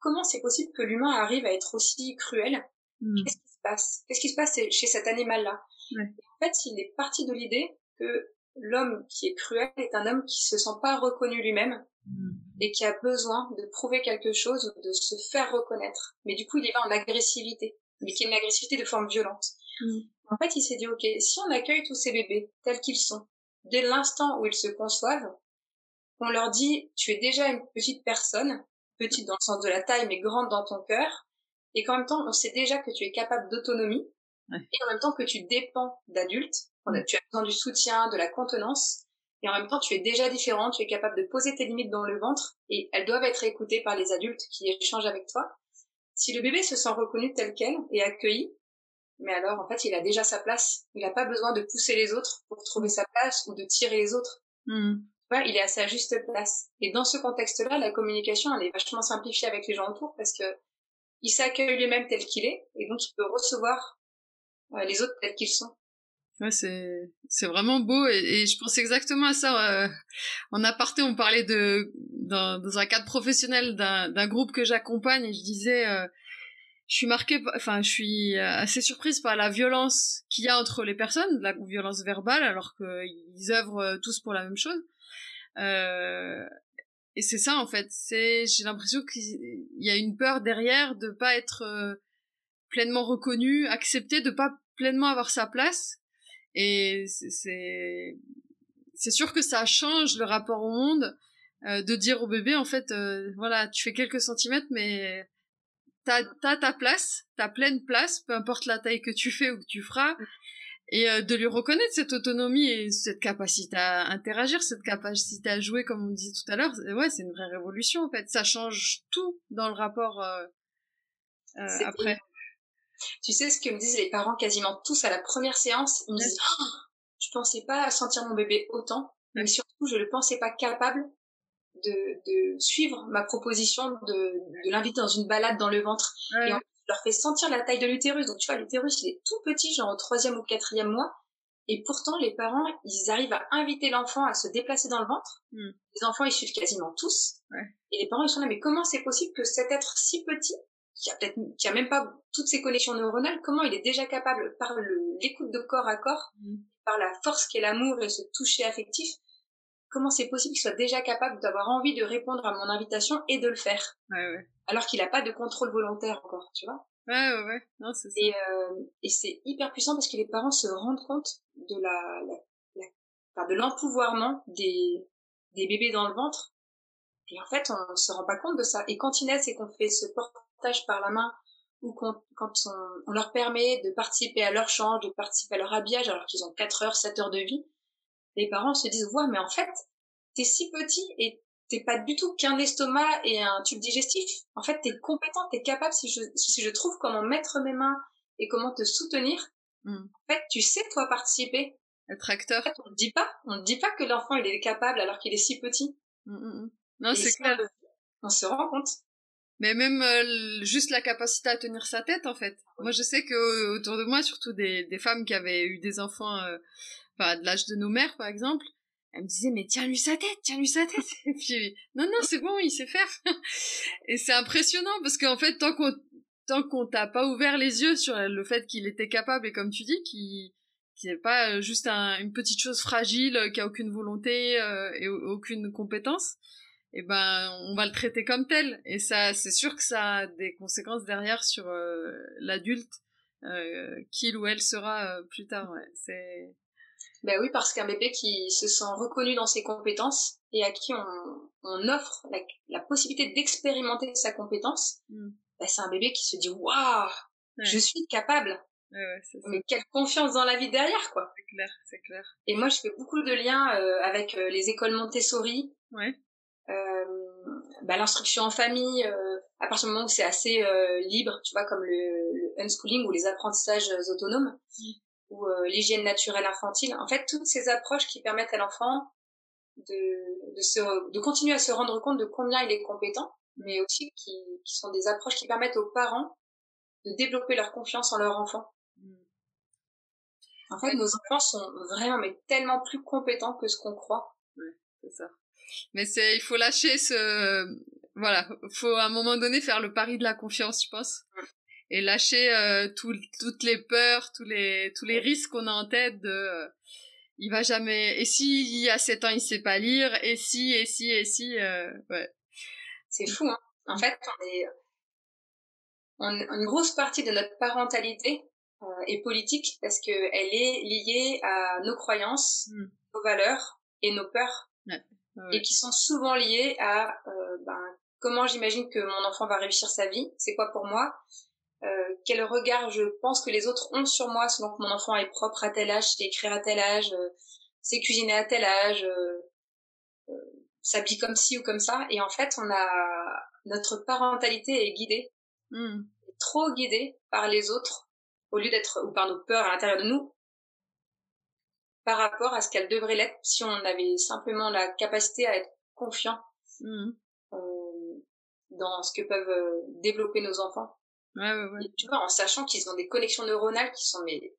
Comment c'est possible que l'humain arrive à être aussi cruel? Mm. Qu'est-ce qui se passe? Qu'est-ce qui se passe chez cet animal-là? Ouais. En fait, il est parti de l'idée que l'homme qui est cruel est un homme qui se sent pas reconnu lui-même Mm. et qui a besoin de prouver quelque chose ou de se faire reconnaître. Mais du coup, il y va en agressivité, mais qui est une agressivité de forme violente. Mm. En fait, il s'est dit, ok, si on accueille tous ces bébés tels qu'ils sont, dès l'instant où ils se conçoivent, on leur dit, tu es déjà une petite personne, petite dans le sens de la taille, mais grande dans ton cœur, et qu'en même temps, on sait déjà que tu es capable d'autonomie, Ouais. et en même temps que tu dépends d'adultes, Tu as besoin du soutien, de la contenance, et en même temps, tu es déjà différent, tu es capable de poser tes limites dans le ventre, et elles doivent être écoutées par les adultes qui échangent avec toi. Si le bébé se sent reconnu tel quel et accueilli, mais alors, en fait, il a déjà sa place. Il n'a pas besoin de pousser les autres pour trouver sa place ou de tirer les autres. Mm. Tu vois, il est à sa juste place. Et dans ce contexte-là, la communication, elle est vachement simplifiée avec les gens autour parce que il s'accueille lui-même tel qu'il est et donc il peut recevoir euh, les autres tels qu'ils sont. Ouais, c'est c'est vraiment beau et, je pense exactement à ça. euh, en aparté, on parlait de dans, un cadre professionnel d'un d'un groupe que j'accompagne et je disais, euh, je suis marquée, enfin, je suis euh, assez surprise par la violence qu'il y a entre les personnes, la violence verbale, alors qu'ils œuvrent euh, tous pour la même chose. Euh, et c'est ça en fait. C'est, j'ai l'impression qu'il y a une peur derrière de pas être euh, pleinement reconnu, accepté, de pas pleinement avoir sa place. Et c'est- sûr que ça change le rapport au monde euh, de dire au bébé en fait euh, voilà tu fais quelques centimètres mais t'as t'as ta place ta pleine place peu importe la taille que tu fais ou que tu feras. Et euh, de lui reconnaître cette autonomie et cette capacité à interagir cette capacité à jouer comme on disait tout à l'heure ouais c'est une vraie révolution en fait. Ça change tout dans le rapport euh, euh, après Tu sais ce que me disent les parents quasiment tous à la première séance? Ils me disent Oh, Je pensais pas sentir mon bébé autant, mais surtout je ne le pensais pas capable de, de suivre ma proposition de, de l'inviter dans une balade dans le ventre. Ouais. Et je leur fais sentir la taille de l'utérus. Donc tu vois, l'utérus il est tout petit, genre au troisième ou quatrième mois. Et pourtant, les parents, ils arrivent à inviter l'enfant à se déplacer dans le ventre. Mm. Les enfants, ils suivent quasiment tous. Ouais. Et les parents, ils sont là, mais comment c'est possible que cet être si petit, qui a peut-être, qui a même pas toutes ces connexions neuronales, comment il est déjà capable, par l'écoute de corps à corps, Mm. par la force qu'est l'amour et ce toucher affectif, comment c'est possible qu'il soit déjà capable d'avoir envie de répondre à mon invitation et de le faire, ouais ouais alors qu'il n'a pas de contrôle volontaire encore, tu vois? ouais ouais, ouais. non c'est ça Et, euh, et c'est hyper puissant parce que les parents se rendent compte de la, la, la- enfin, de l'empouvoirment des, des bébés dans le ventre. Et en fait, on se rend pas compte de ça. Et quand naissent et qu'on fait ce par la main, ou quand on, on leur permet de participer à leur change, de participer à leur habillage, alors qu'ils ont 4 heures, 7 heures de vie, les parents se disent, ouais, mais en fait, t'es si petit et t'es pas du tout qu'un estomac et un tube digestif. En fait, t'es compétent, t'es capable, si je, si je trouve comment mettre mes mains et comment te soutenir, Mm. en fait, tu sais, toi, participer. être acteur En fait, on ne dit pas, on ne dit pas que l'enfant, il est capable alors qu'il est si petit. Mm, mm, mm. non c'est clair On se rend compte. Mais même euh, juste la capacité à tenir sa tête, en fait. Moi, je sais que euh, autour de moi, surtout des, des femmes qui avaient eu des enfants, euh, de l'âge de nos mères, par exemple, elles me disaient, mais tiens-lui sa tête, tiens-lui sa tête. Et puis, non, non, c'est bon, il sait faire. Et c'est impressionnant parce qu'en fait, tant qu'on tant qu'on t'a pas ouvert les yeux sur le fait qu'il était capable, et comme tu dis, qu'il qu'il n'est pas euh, juste un- une petite chose fragile, euh, qui a aucune volonté euh, et au- aucune compétence, et ben on va le traiter comme tel et ça c'est sûr que ça a des conséquences derrière sur euh, l'adulte euh, qu'il ou elle sera euh, plus tard ouais. c'est Ben oui, parce qu'un bébé qui se sent reconnu dans ses compétences et à qui on, on offre la, la possibilité d'expérimenter sa compétence, Mm. ben c'est un bébé qui se dit waouh, Ouais. je suis capable. ouais, ça, Mais quelle confiance dans la vie derrière, quoi. c'est clair c'est clair Et moi, je fais beaucoup de liens avec les écoles Montessori, ouais bah, l'instruction en famille, euh, à partir du moment où c'est assez euh, libre, tu vois, comme le, le unschooling ou les apprentissages euh, autonomes, Mm. ou euh, l'hygiène naturelle infantile. En fait, toutes ces approches qui permettent à l'enfant de, de, se, de continuer à se rendre compte de combien il est compétent, mais aussi qui, qui sont des approches qui permettent aux parents de développer leur confiance en leur enfant. Mm. En fait, nos enfants sont vraiment, mais tellement plus compétents que ce qu'on croit. Ouais, c'est ça. Mais c'est, il faut lâcher ce, voilà, faut à un moment donné faire le pari de la confiance, je pense. Et lâcher euh, toutes les peurs, tous les, tous les risques qu'on a en tête de, euh, il va jamais, et si il y a 7 ans il sait pas lire, et si, et si, et si, euh, ouais. C'est fou, hein. En fait, on est, on, une grosse partie de notre parentalité euh, est politique parce que elle est liée à nos croyances, hmm. nos valeurs et nos peurs, et qui sont souvent liées à euh, ben, comment j'imagine que mon enfant va réussir sa vie, c'est quoi pour moi, euh, quel regard je pense que les autres ont sur moi selon que mon enfant est propre à tel âge, c'est écrire à tel âge, euh, c'est cuisiner à tel âge, euh, euh, s'habille comme ci ou comme ça. Et en fait, on a notre parentalité est guidée, mmh. trop guidée par les autres au lieu d'être ou par nos peurs à l'intérieur de nous par rapport à ce qu'elle devrait l'être si on avait simplement la capacité à être confiant mmh. euh, dans ce que peuvent développer nos enfants. Ouais, ouais, ouais. tu vois, en sachant qu'ils ont des connexions neuronales qui sont, mais,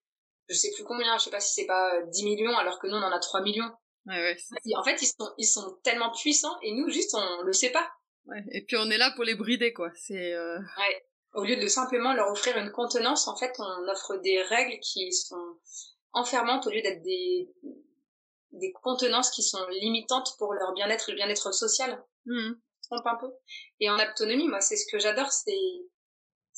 je sais plus combien, je sais pas si c'est pas 10 millions, alors que nous, on en a 3 millions. Ouais, ouais. en fait, ils sont, ils sont tellement puissants, et nous, juste, on le sait pas. Ouais. Et puis, on est là pour les brider, quoi. C'est, euh... Ouais. Au lieu de simplement leur offrir une contenance, en fait, on offre des règles qui sont enfermantes au lieu d'être des, des contenances qui sont limitantes pour leur bien-être et le bien-être social. Mmh. trompe un peu. Et en autonomie, moi, c'est ce que j'adore, c'est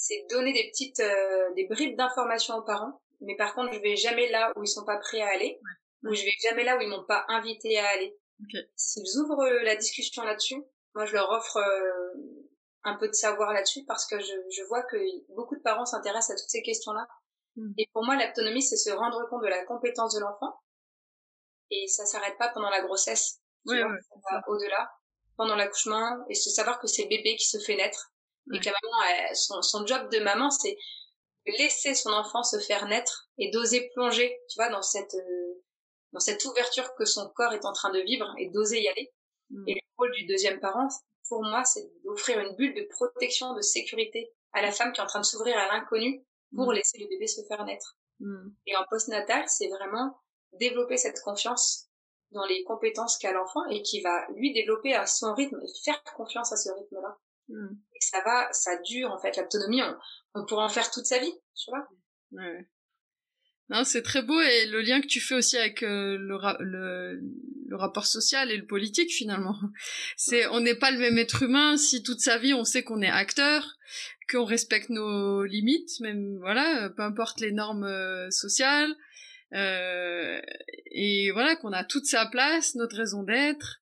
c'est donner des petites, euh, des bribes d'informations aux parents. Mais par contre, je vais jamais là où ils sont pas prêts à aller, ou je vais jamais là où ils m'ont pas invité à aller. S'ils ouvrent euh, la discussion là-dessus, moi je leur offre euh, un peu de savoir là-dessus parce que je, je vois que beaucoup de parents s'intéressent à toutes ces questions-là. Hmm. Et pour moi, l'autonomie, c'est se rendre compte de la compétence de l'enfant. Et ça s'arrête pas pendant la grossesse. Oui, ça va au-delà, pendant l'accouchement, et se savoir que c'est bébé qui se fait naître et que la maman, son, son job de maman, c'est laisser son enfant se faire naître et d'oser plonger, tu vois, dans cette euh, dans cette ouverture que son corps est en train de vivre et d'oser y aller. Mm. Et le rôle du deuxième parent, pour moi, c'est d'offrir une bulle de protection, de sécurité à la femme qui est en train de s'ouvrir à l'inconnu pour mm. laisser le bébé se faire naître. Mm. Et en postnatal, c'est vraiment développer cette confiance dans les compétences qu'a l'enfant et qui va lui développer à son rythme et faire confiance à ce rythme-là. Mm. Et ça va, ça dure en fait. L'autonomie, on, on pourra en faire toute sa vie, tu vois. Non, c'est très beau et le lien que tu fais aussi avec euh, le, le, le, rapport social et le politique finalement. C'est on n'est pas le même être humain si toute sa vie on sait qu'on est acteur, qu'on respecte nos limites, même voilà, peu importe les normes euh, sociales, euh, et voilà qu'on a toute sa place, notre raison d'être,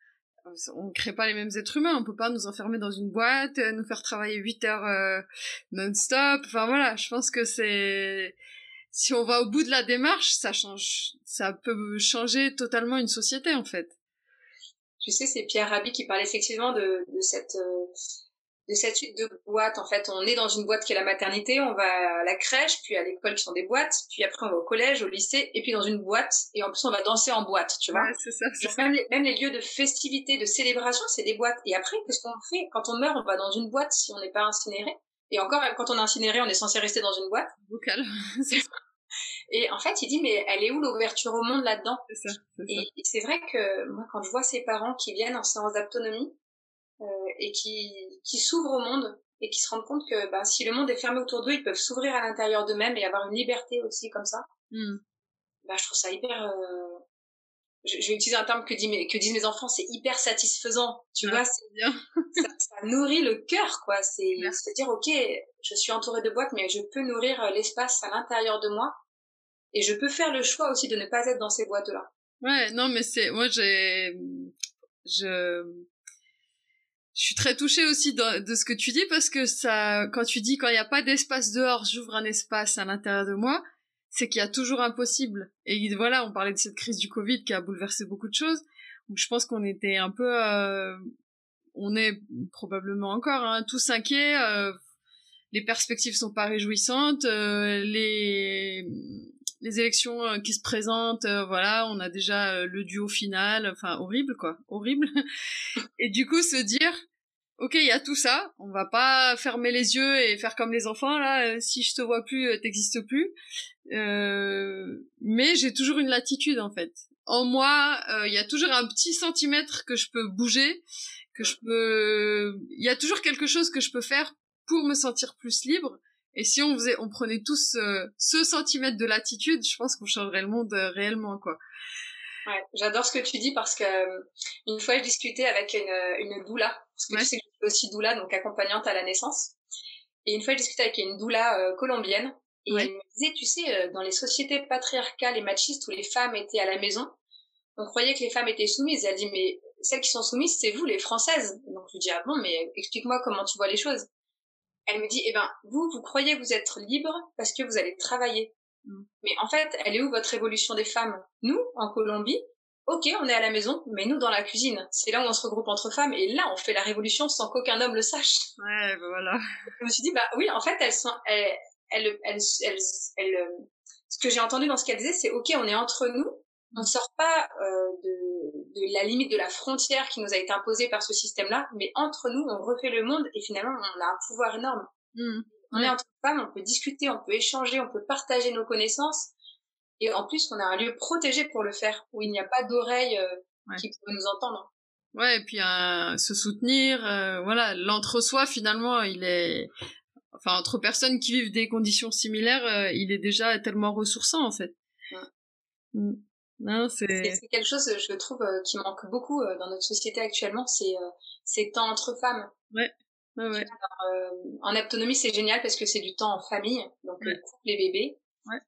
on crée pas les mêmes êtres humains, on peut pas nous enfermer dans une boîte, nous faire travailler 8 heures euh, non-stop. Enfin voilà, je pense que c'est si on va au bout de la démarche, ça change, ça peut changer totalement une société en fait. Tu sais, c'est Pierre Rabhi qui parle effectivement de, de cette euh, de cette suite de boîtes. En fait, on est dans une boîte qui est la maternité, on va à la crèche, puis à l'école qui sont des boîtes, puis après on va au collège, au lycée, et puis dans une boîte, et en plus on va danser en boîte, tu vois. Ouais, c'est ça, Même, les, même les lieux de festivité, de célébration, c'est des boîtes. Et après, qu'est-ce qu'on fait? Quand on meurt, on va dans une boîte si on n'est pas incinéré? Et encore, même quand on est incinéré, on est censé rester dans une boîte. Vocal. et en fait, il dit, mais elle est où l'ouverture au monde là-dedans? C'est ça. Et, et c'est vrai que moi, quand je vois ces parents qui viennent en séance d'autonomie, euh, et qui, qui s'ouvrent au monde et qui se rendent compte que bah, si le monde est fermé autour d'eux, ils peuvent s'ouvrir à l'intérieur d'eux-mêmes et avoir une liberté aussi comme ça. Mm. Bah, je trouve ça hyper... Euh... Je, vais utiliser un terme que, dit mes, que disent mes enfants, c'est hyper satisfaisant. Tu vois, c'est bien. ça, ça, nourrit le cœur, quoi. C'est se dire, ok, je suis entourée de boîtes, mais je peux nourrir euh, l'espace à l'intérieur de moi. Et je peux faire le choix aussi de ne pas être dans ces boîtes-là. Ouais, non, mais c'est... Moi, j'ai... Je je suis très touchée aussi de, de, ce que tu dis parce que ça, quand tu dis quand il n'y a pas d'espace dehors, j'ouvre un espace à l'intérieur de moi, c'est qu'il y a toujours un possible. Et voilà, on parlait de cette crise du Covid qui a bouleversé beaucoup de choses. Donc je pense qu'on était un peu, euh, on est probablement encore hein, tous inquiets. Euh, les perspectives sont pas réjouissantes, les les élections qui se présentent, voilà, on a déjà le duo final, enfin horrible quoi, horrible. Et du coup se dire, ok, il y a tout ça, on va pas fermer les yeux et faire comme les enfants là. si je te vois plus, t'existes plus. Mais j'ai toujours une latitude en fait. En moi, il y a toujours un petit centimètre que je peux bouger que je peux il y a toujours quelque chose que je peux faire pour me sentir plus libre. Et si on faisait on prenait tous euh, ce centimètre de latitude je pense qu'on changerait le monde euh, réellement quoi. Ouais j'adore ce que tu dis parce que euh, une fois je discutais avec une une doula parce que tu sais que je suis aussi doula donc accompagnante à la naissance. Et une fois je discutais avec une doula colombienne et elle me disait tu sais dans les sociétés patriarcales et machistes où les femmes étaient à la maison on croyait que les femmes étaient soumises elle dit mais celles qui sont soumises, c'est vous, les Françaises. Donc je lui dis, ah bon, mais explique-moi comment tu vois les choses. Elle me dit, eh ben, vous, vous croyez vous être libre parce que vous allez travailler. Mm. Mais en fait, elle est où votre évolution des femmes? Nous, en Colombie, ok, on est à la maison, mais nous, dans la cuisine, c'est là où on se regroupe entre femmes, et là, on fait la révolution sans qu'aucun homme le sache. Ouais, ben voilà. Je me suis dit, bah oui, en fait, elles sont, elles, elles, elles, elles, euh, ce que j'ai entendu dans ce qu'elle disait, c'est ok, on est entre nous, on ne sort pas euh, de, de, la limite de la frontière qui nous a été imposée par ce système-là, mais entre nous, on refait le monde et finalement, on a un pouvoir énorme. Mmh. On est entre femmes, on peut discuter, on peut échanger, on peut partager nos connaissances. Et en plus, on a un lieu protégé pour le faire, où il n'y a pas d'oreille euh, qui peut nous entendre. Ouais, et puis euh, se soutenir, euh, voilà, l'entre-soi finalement, il est, enfin entre personnes qui vivent des conditions similaires, euh, il est déjà tellement ressourçant en fait. Ouais. Mmh. Non, c'est quelque chose, je trouve, euh, qui manque beaucoup euh, dans notre société actuellement, c'est euh, ces temps entre femmes. Ouais. ouais, ouais. en autonomie, c'est génial parce que c'est du temps en famille, donc ouais. les bébés. Ouais.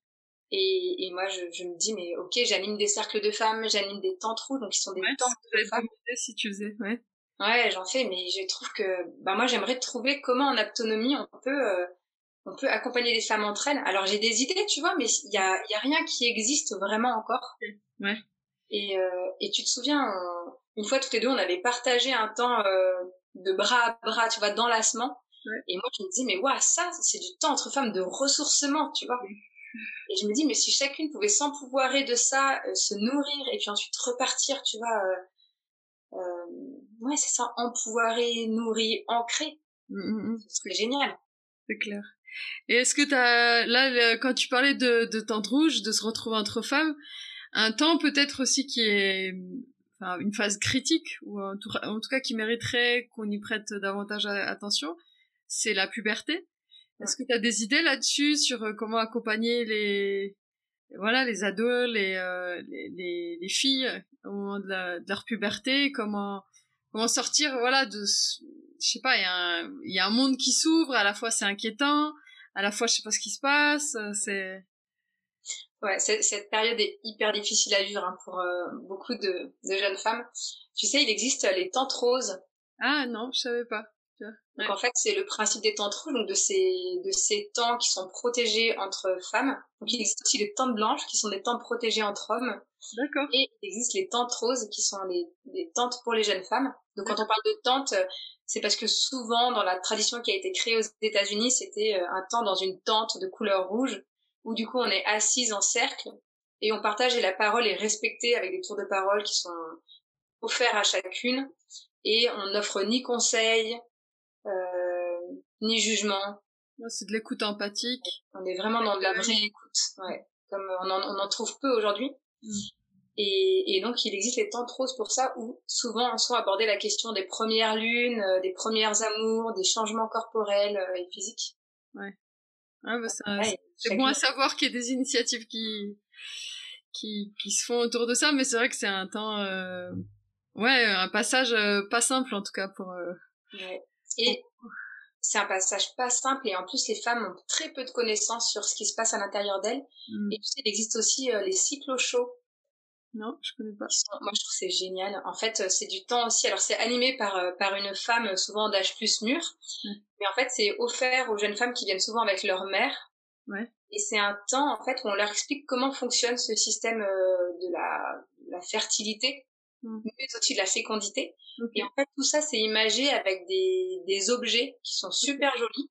Et, et moi, je, je, me dis, mais ok, j'anime des cercles de femmes, j'anime des temps trous, donc ils sont des temps de femmes. si tu faisais, ouais. Ouais, j'en fais, mais je trouve que, bah moi, j'aimerais trouver comment en autonomie on peut on peut accompagner les femmes entre elles. Alors j'ai des idées, tu vois, mais il y a, y a rien qui existe vraiment encore. Ouais. Et, euh, et tu te souviens, une fois toutes les deux, on avait partagé un temps euh, de bras à bras, tu vois, d'enlacement. Ouais. Et moi, je me dis, mais ouais, ça, c'est du temps entre femmes de ressourcement, tu vois. Et je me dis, mais si chacune pouvait s'empouvoirer de ça, euh, se nourrir et puis ensuite repartir, tu vois, euh, euh, ouais, c'est ça, empouvoirer, nourrir, ancrer. Mmh, mmh, mmh. Ce serait génial. C'est clair. Et est-ce que t'as là quand tu parlais de, de temps rouge, de se retrouver entre femmes, un temps peut-être aussi qui est enfin, une phase critique ou en tout, en tout cas qui mériterait qu'on y prête davantage attention, c'est la puberté. Est-ce que tu as des idées là-dessus sur euh, comment accompagner les voilà les ados, les, euh, les, les, filles au moment de, la, de leur puberté, comment comment sortir voilà de je sais pas il y a un il y a un monde qui s'ouvre à la fois c'est inquiétant à la fois je sais pas ce qui se passe euh, c'est ouais cette période est hyper difficile à vivre hein, pour euh, beaucoup de, de jeunes femmes. Tu sais il existe les tentes roses ah non je savais pas donc en fait, c'est le principe des tentes rouges, donc de ces de ces temps qui sont protégés entre femmes. Donc il existe aussi les tentes blanches qui sont des tentes protégées entre hommes. D'accord. Et il existe les tentes roses qui sont les, des tentes pour les jeunes femmes. Donc quand on parle de tentes, c'est parce que souvent dans la tradition qui a été créée aux États-Unis, c'était euh, un temps dans une tente de couleur rouge où du coup on est assise en cercle et on partage et la parole est respectée avec des tours de parole qui sont offerts à chacune et on n'offre ni conseils ni jugement. C'est de l'écoute empathique. On est vraiment dans de la vraie écoute, ouais. Comme on en, on en trouve peu aujourd'hui. Mm. Et, et, donc il existe les temps roses pour ça où souvent sont abordées la question des premières lunes, euh, des premières amours, des changements corporels euh, et physiques. Ouais. Ah bah c'est bon à savoir qu'il y a des initiatives qui, qui, qui se font autour de ça, mais c'est vrai que c'est un temps, euh, ouais, un passage euh, pas simple en tout cas pour. Ouais. Et c'est un passage pas simple et en plus les femmes ont très peu de connaissances sur ce qui se passe à l'intérieur d'elles. Mm. Et tu sais, il existe aussi euh, les cycles chauds. Non, je connais pas. moi, je trouve c'est génial. En fait, euh, c'est du temps aussi. Alors, c'est animé par euh, par une femme souvent d'âge plus mûr, mais en fait, c'est offert aux jeunes femmes qui viennent souvent avec leur mère. Ouais. Et c'est un temps en fait où on leur explique comment fonctionne ce système de la, la fertilité mmh. mais aussi de la fécondité. Et en fait, tout ça, c'est imagé avec des, des objets qui sont super jolis.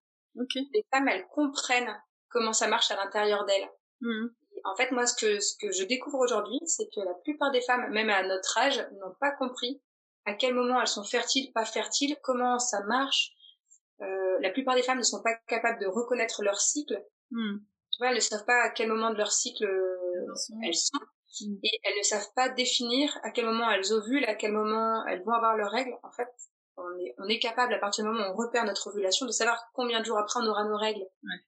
les femmes, elles comprennent comment ça marche à l'intérieur d'elles. Hmm. En fait, moi, ce que, ce que je découvre aujourd'hui, c'est que la plupart des femmes, même à notre âge, n'ont pas compris à quel moment elles sont fertiles, pas fertiles, comment ça marche. Euh, la plupart des femmes ne sont pas capables de reconnaître leur cycle. Hmm. Tu vois, elles ne savent pas à quel moment de leur cycle euh, Elles sont- Et elles ne savent pas définir à quel moment elles ovulent, à quel moment elles vont avoir leurs règles. En fait, on est, on est capable, à partir du moment où on repère notre ovulation, de savoir combien de jours après on aura nos règles. Ouais.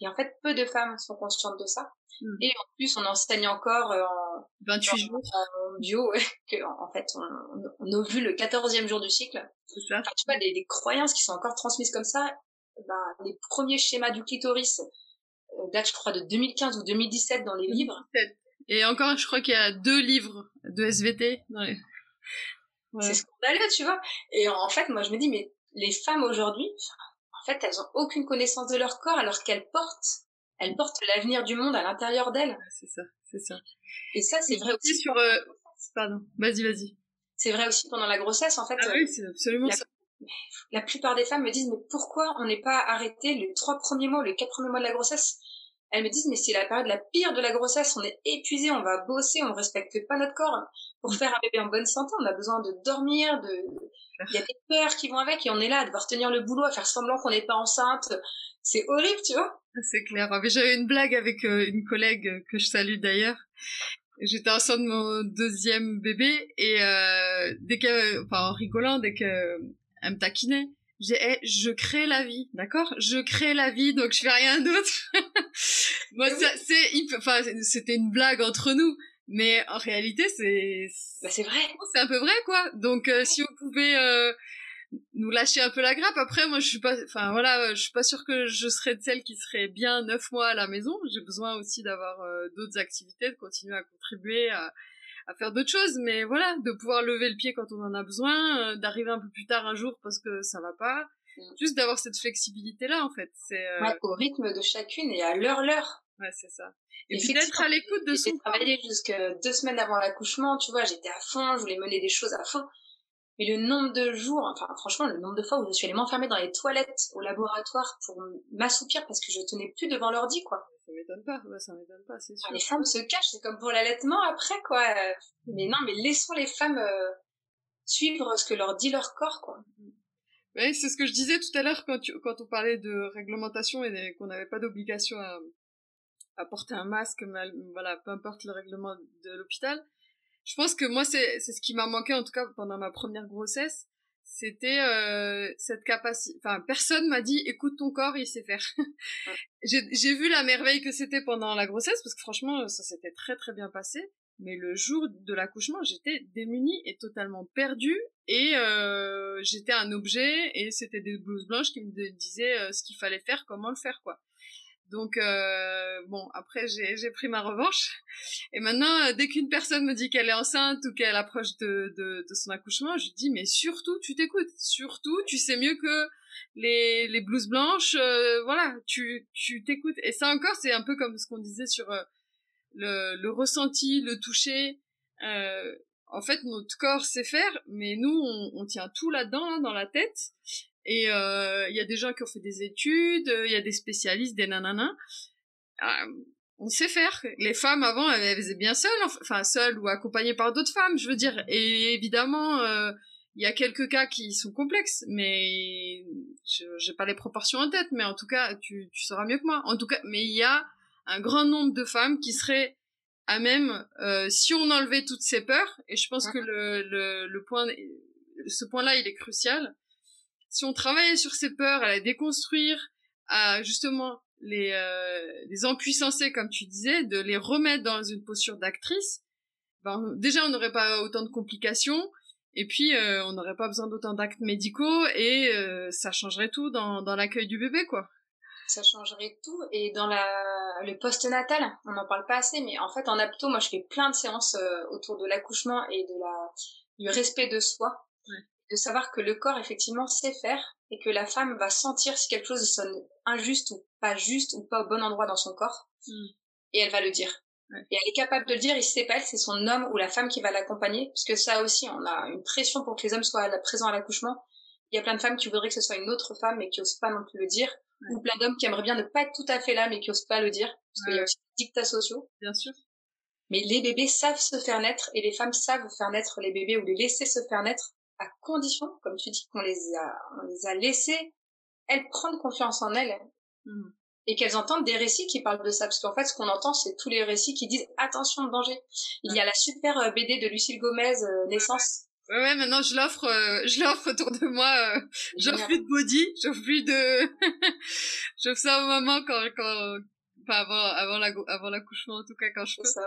Et en fait, peu de femmes sont conscientes de ça. Mm. Et en plus, on enseigne encore euh, en, 28 jours, en bio que en fait, on, on- on ovule le 14e jour du cycle. c'est ça Enfin, tu vois, des, des croyances qui sont encore transmises comme ça. Ben, les premiers schémas du clitoris euh, datent, je crois, de 2015 ou 2017 dans les livres. Et encore, je crois qu'il y a deux livres de SVT. Dans les... C'est scandaleux, tu vois. Et en fait, moi, je me dis, mais les femmes aujourd'hui, en fait, elles ont aucune connaissance de leur corps alors qu'elles portent, elles portent l'avenir du monde à l'intérieur d'elles. C'est ça, c'est ça. Et ça, c'est vrai aussi. sur... euh, Pardon, vas-y, vas-y. C'est vrai aussi pendant la grossesse. En fait, Ah euh, oui, c'est absolument la- ça. la plupart des femmes me disent, mais pourquoi on n'est pas arrêté les trois premiers mois, les quatre premiers mois de la grossesse? Elles me disent, mais c'est la période la pire de la grossesse. On est épuisé, on va bosser, on respecte pas notre corps. Pour faire un bébé en bonne santé, on a besoin de dormir, de, il y a des peurs qui vont avec et on est là à devoir tenir le boulot, à faire semblant qu'on n'est pas enceinte. C'est horrible, tu vois. C'est clair. J'avais une blague avec euh, une collègue que je salue d'ailleurs. J'étais enceinte de mon deuxième bébé et euh, dès que, enfin en rigolant, dès que elle me taquinait, je disais, Eh, je crée la vie, d'accord? Je crée la vie, donc je fais rien d'autre. Moi, c'est, c'était une blague entre nous, mais en réalité, c'est, Bah, c'est vrai. c'est un peu vrai, quoi. Donc, euh, si vous pouvez euh, nous lâcher un peu la grappe, après, moi, je suis pas, enfin, voilà, euh, je suis pas sûre que je serais de celle qui serait bien neuf mois à la maison. J'ai besoin aussi d'avoir euh, d'autres activités, de continuer à contribuer à, à faire d'autres choses, mais voilà, de pouvoir lever le pied quand on en a besoin, d'arriver un peu plus tard un jour parce que ça va pas. Mm. Juste d'avoir cette flexibilité-là, en fait. C'est, Ouais, au rythme de chacune et à leur l'heure. Ouais, c'est ça. Et, puis d'être à l'écoute de J'ai son travaillé jusqu'à deux semaines avant l'accouchement, tu vois, j'étais à fond, je voulais mener des choses à fond. Mais le nombre de jours, enfin franchement, le nombre de fois où je suis allée m'enfermer dans les toilettes au laboratoire pour m'assoupir parce que je tenais plus devant l'ordi, quoi. Ça m'étonne pas, ouais, ça m'étonne pas, c'est sûr. Enfin, les femmes se cachent, c'est comme pour l'allaitement après, quoi. Mais non, mais laissons les femmes euh, suivre ce que leur dit leur corps, quoi. Oui, c'est ce que je disais tout à l'heure quand, tu- quand on parlait de réglementation et qu'on n'avait pas d'obligation à, à porter un masque, mal, voilà, peu importe le règlement de l'hôpital. Je pense que moi, c'est c'est ce qui m'a manqué, en tout cas pendant ma première grossesse, c'était euh, cette capacité. Enfin, personne m'a dit, écoute ton corps, il sait faire. J'ai j'ai vu la merveille que c'était pendant la grossesse, parce que franchement, ça s'était très très bien passé. Mais le jour de l'accouchement, j'étais démunie et totalement perdue. Et euh, j'étais un objet et c'était des blouses blanches qui me disaient euh, ce qu'il fallait faire, comment le faire, quoi. Donc, euh, bon, après, j'ai pris ma revanche. Et maintenant, euh, dès qu'une personne me dit qu'elle est enceinte ou qu'elle approche de, de, de son accouchement, je dis, mais surtout, tu t'écoutes. Surtout, tu sais mieux que les, les blouses blanches. euh, voilà, tu tu t'écoutes. Et ça encore, c'est un peu comme ce qu'on disait sur euh, le, le ressenti, le toucher. Euh, en fait, notre corps sait faire, mais nous, on, on tient tout là-dedans, là, dans la tête. Et euh, il y a des gens qui ont fait des études, il y a des spécialistes, des nananas. Euh, on sait faire. Les femmes avant, elles, elles faisaient bien seules, enf- enfin seules ou accompagnées par d'autres femmes, je veux dire. Et évidemment, euh, il y a quelques cas qui sont complexes, mais je j'ai pas les proportions en tête, mais en tout cas, tu, tu sauras mieux que moi. En tout cas, mais il y a un grand nombre de femmes qui seraient à même, euh, si on enlevait toutes ces peurs, et je pense que le, le, le point, ce point-là, il est crucial. Si on travaillait sur ces peurs, à les déconstruire, à justement les, euh, empuissancer, comme tu disais, de les remettre dans une posture d'actrice, ben, déjà, on n'aurait pas autant de complications, et puis euh, on n'aurait pas besoin d'autant d'actes médicaux, et euh, ça changerait tout dans, dans l'accueil du bébé, quoi. Ça changerait tout. Et dans la, le post-natal, on n'en parle pas assez, mais en fait, en apto, moi, je fais plein de séances euh, autour de l'accouchement et de la, du respect de soi. De savoir que le corps, effectivement, sait faire et que la femme va sentir si quelque chose sonne injuste ou pas juste ou pas au bon endroit dans son corps. Mm. Et elle va le dire. Et elle est capable de le dire, et si c'est pas elle, c'est son homme ou la femme qui va l'accompagner. Parce que ça aussi, on a une pression pour que les hommes soient présents à l'accouchement. Il y a plein de femmes qui voudraient que ce soit une autre femme, mais qui osent pas non plus le dire. ou plein d'hommes qui aimeraient bien ne pas être tout à fait là mais qui osent pas le dire parce qu'il y a aussi des dictats sociaux. Bien sûr. Mais les bébés savent se faire naître et les femmes savent faire naître les bébés ou les laisser se faire naître à condition, comme tu dis, qu'on les a, on les a laissées, elles prendre confiance en elles. Mhm. Et qu'elles entendent des récits qui parlent de ça. Parce qu'en fait, ce qu'on entend, c'est tous les récits qui disent attention, danger. Il y a la super euh, BD de Lucille Gomez, euh, Naissance. Ouais, ouais, maintenant je l'offre, euh, je l'offre autour de moi. Euh, j'offre plus de body, j'offre plus de, j'offre ça au moment quand, quand, enfin avant, avant la, avant l'accouchement en tout cas quand je peux. Ça.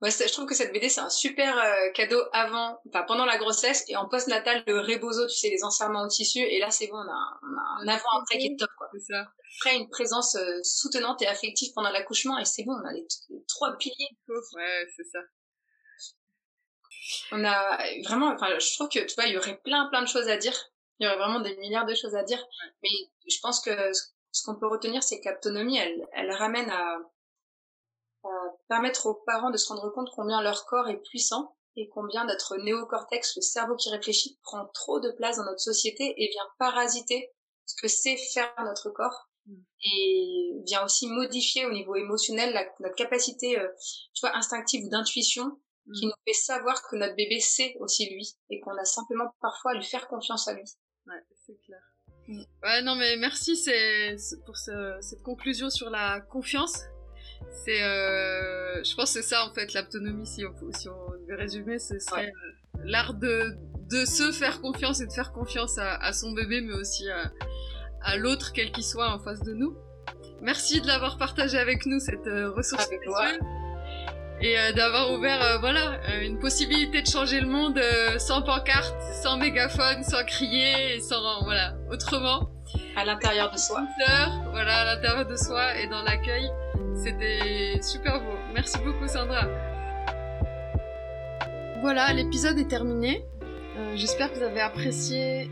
Ouais, je trouve que cette BD c'est un super euh, cadeau avant, enfin pendant la grossesse et en post-natal le rebozo, tu sais les enserrements au tissu et là c'est bon, on a, on a un avant après qui est top quoi. C'est ça. Après une présence euh, soutenante et affective pendant l'accouchement et c'est bon, on a les, les trois piliers. Ouais, c'est ça. On a vraiment, enfin je trouve que tu vois il y aurait plein plein de choses à dire, il y aurait vraiment des milliards de choses à dire, mais je pense que ce, ce qu'on peut retenir c'est que l'autonomie elle, elle ramène à, à permettre aux parents de se rendre compte combien leur corps est puissant et combien notre néocortex, le cerveau qui réfléchit, prend trop de place dans notre société et vient parasiter ce que c'est faire notre corps Mm. et vient aussi modifier au niveau émotionnel la- notre capacité, euh, tu vois, instinctive ou d'intuition qui Mm. nous fait savoir que notre bébé sait aussi lui et qu'on a simplement parfois à lui faire confiance à lui. Ouais, c'est clair. Ouais, non, mais merci c'est, pour ce- cette conclusion sur la confiance. C'est, euh, je pense que c'est ça en fait l'autonomie. Si on, si on devait résumer, ce serait euh, l'art de, de se faire confiance et de faire confiance à, à son bébé, mais aussi à, à l'autre, quel qu'il soit en face de nous. Merci de l'avoir partagé avec nous cette euh, ressource Avec. Et euh, d'avoir ouvert euh, voilà euh, une possibilité de changer le monde euh, sans pancarte, sans mégaphone, sans crier et sans voilà autrement. À l'intérieur de soi. Voilà à l'intérieur de soi et dans l'accueil. C'était super beau. Merci beaucoup Sandra. Voilà, l'épisode est terminé. Euh, J'espère que vous avez apprécié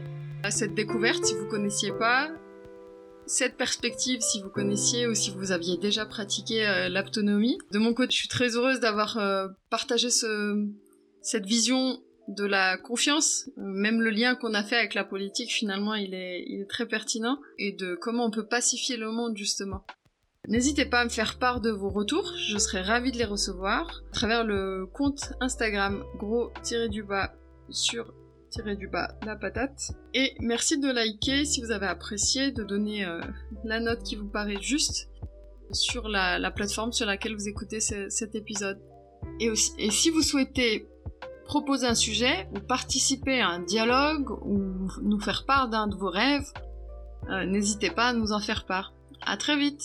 cette découverte si vous connaissiez pas cette perspective si vous connaissiez ou si vous aviez déjà pratiqué euh, l'autonomie. De mon côté, je suis très heureuse d'avoir euh, partagé ce, cette vision de la confiance, même le lien qu'on a fait avec la politique finalement il est, il est très pertinent et de comment on peut pacifier le monde justement. N'hésitez pas à me faire part de vos retours, je serai ravie de les recevoir à travers le compte Instagram gros-du-bas sur du bas la patate. Et merci de liker si vous avez apprécié, de donner euh, la note qui vous paraît juste sur la, la plateforme sur laquelle vous écoutez ce- cet épisode. Et, aussi, si vous souhaitez proposer un sujet ou participer à un dialogue ou nous faire part d'un de vos rêves, euh, n'hésitez pas à nous en faire part. À très vite